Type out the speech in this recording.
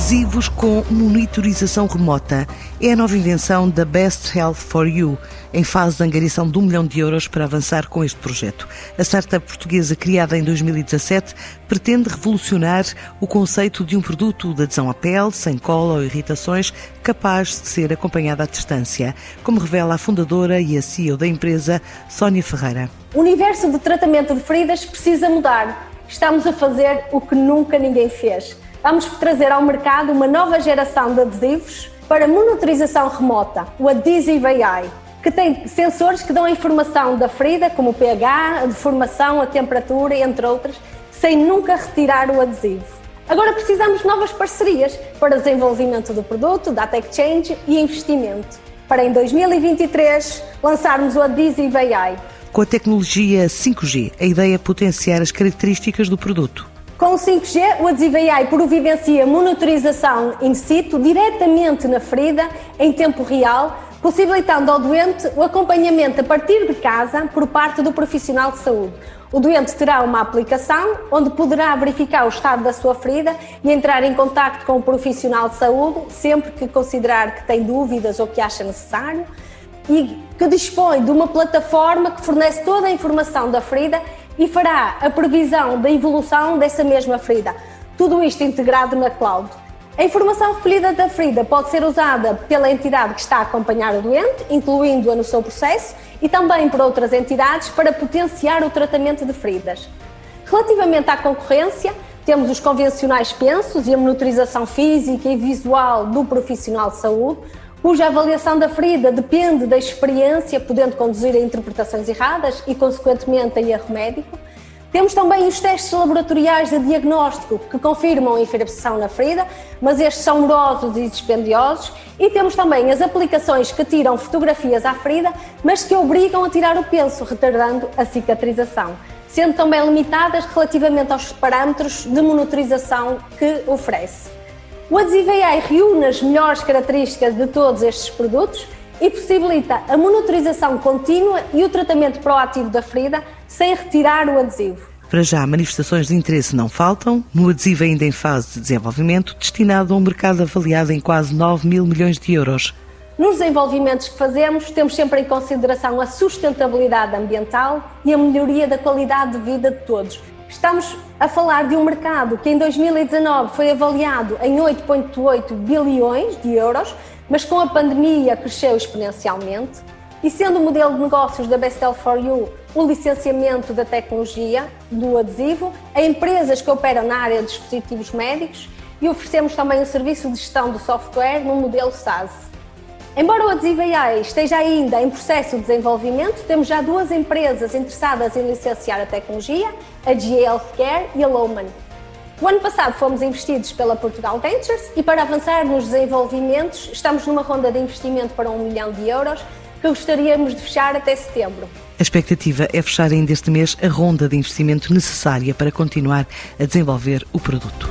Adesivos com monitorização remota é a nova invenção da Best Health for You, em fase de angariação de um milhão de euros para avançar com este projeto. A startup portuguesa, criada em 2017, pretende revolucionar o conceito de um produto de adesão à pele, sem cola ou irritações, capaz de ser acompanhado à distância, como revela a fundadora e a CEO da empresa, Sónia Ferreira. O universo de tratamento de feridas precisa mudar. Estamos a fazer o que nunca ninguém fez vamos trazer ao mercado uma nova geração de adesivos para monitorização remota, o Adhesive AI, que tem sensores que dão a informação da ferida, como o pH, a deformação, a temperatura, entre outras, sem nunca retirar o adesivo. Agora precisamos de novas parcerias para desenvolvimento do produto, data exchange e investimento, para em 2023 lançarmos o Adhesive AI. Com a tecnologia 5G, a ideia é potenciar as características do produto com o 5G, o adesivo AI providencia monitorização in situ diretamente na ferida, em tempo real, possibilitando ao doente o acompanhamento a partir de casa por parte do profissional de saúde. O doente terá uma aplicação onde poderá verificar o estado da sua ferida e entrar em contato com o profissional de saúde sempre que considerar que tem dúvidas ou que acha necessário e que dispõe de uma plataforma que fornece toda a informação da ferida e fará a previsão da evolução dessa mesma ferida. Tudo isto integrado na cloud. A informação recolhida da ferida pode ser usada pela entidade que está a acompanhar o doente, incluindo-a no seu processo, e também por outras entidades para potenciar o tratamento de feridas. Relativamente à concorrência, temos os convencionais pensos e a monitorização física e visual do profissional de saúde, cuja avaliação da ferida depende da experiência, podendo conduzir a interpretações erradas e, consequentemente, a erro médico. Temos também os testes laboratoriais de diagnóstico que confirmam a infecção na ferida, mas estes são morosos e dispendiosos. E temos também as aplicações que tiram fotografias à ferida, mas que obrigam a tirar o penso, retardando a cicatrização, sendo também limitadas relativamente aos parâmetros de monitorização que oferece. O adesivo AI reúne as melhores características de todos estes produtos e possibilita a monitorização contínua e o tratamento proativo da ferida sem retirar o adesivo. Para já, manifestações de interesse não faltam, no adesivo ainda em fase de desenvolvimento, destinado a um mercado avaliado em quase 9 mil milhões de euros. Nos desenvolvimentos que fazemos, temos sempre em consideração a sustentabilidade ambiental e a melhoria da qualidade de vida de todos, Estamos a falar de um mercado que em 2019 foi avaliado em 8,8 bilhões de euros, mas com a pandemia cresceu exponencialmente. E sendo o modelo de negócios da Bestel for You o licenciamento da tecnologia do adesivo a empresas que operam na área de dispositivos médicos e oferecemos também o serviço de gestão do software no modelo SaaS. Embora o adesivo AI esteja ainda em processo de desenvolvimento, temos já duas empresas interessadas em licenciar a tecnologia, a GA Healthcare e a Lowman. O ano passado fomos investidos pela Portugal Ventures e para avançar nos desenvolvimentos estamos numa ronda de investimento para um milhão de euros que gostaríamos de fechar até setembro. A expectativa é fechar ainda este mês a ronda de investimento necessária para continuar a desenvolver o produto.